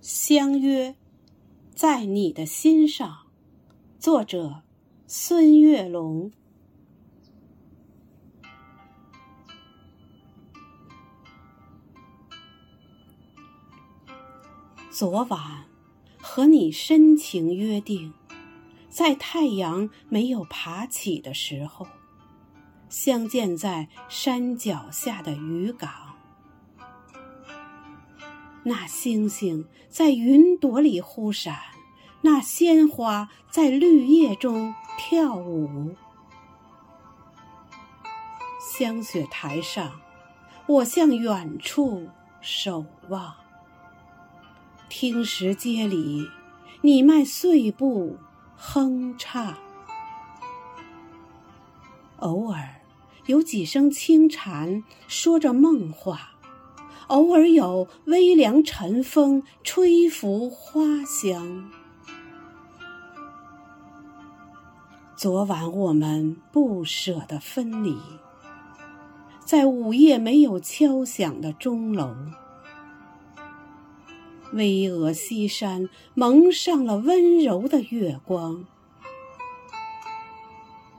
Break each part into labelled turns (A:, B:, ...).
A: 相约，在你的心上。作者：孙月龙。昨晚和你深情约定，在太阳没有爬起的时候，相见在山脚下的渔港。那星星在云朵里忽闪，那鲜花在绿叶中跳舞。香雪台上，我向远处守望。听石阶里，你迈碎步哼唱。偶尔有几声轻蝉，说着梦话。偶尔有微凉晨风吹拂花香。昨晚我们不舍得分离，在午夜没有敲响的钟楼，巍峨西山蒙上了温柔的月光，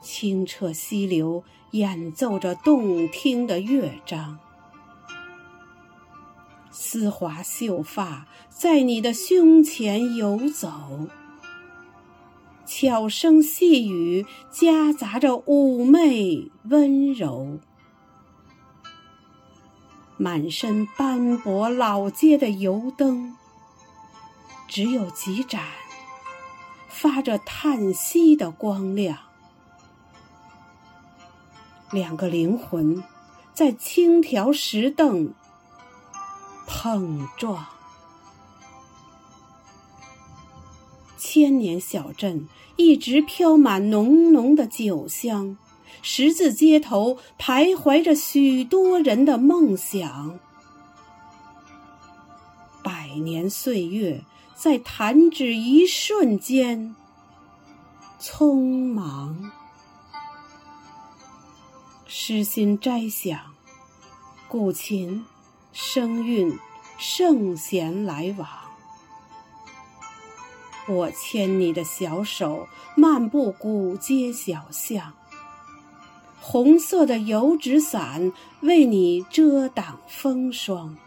A: 清澈溪流演奏着动听的乐章。丝滑秀发在你的胸前游走，悄声细语夹杂着妩媚温柔。满身斑驳老街的油灯，只有几盏，发着叹息的光亮。两个灵魂在轻条石凳。碰撞，千年小镇一直飘满浓浓的酒香，十字街头徘徊着许多人的梦想。百年岁月在弹指一瞬间，匆忙。诗心摘想，古琴。声韵，圣贤来往。我牵你的小手，漫步古街小巷。红色的油纸伞为你遮挡风霜。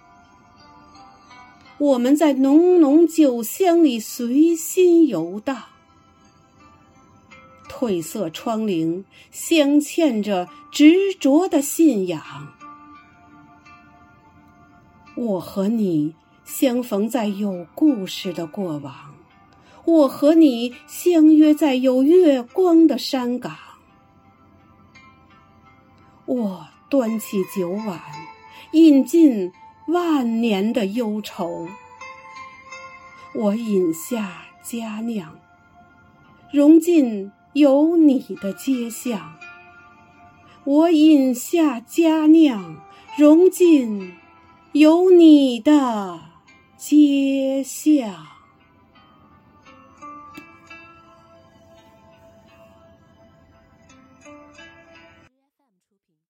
A: 我们在浓浓酒香里随心游荡。褪色窗棂镶嵌着执着的信仰。我和你相逢在有故事的过往，我和你相约在有月光的山岗。我端起酒碗，饮尽万年的忧愁。我饮下佳酿，融进有你的街巷。我饮下佳酿，融进。有你的街巷。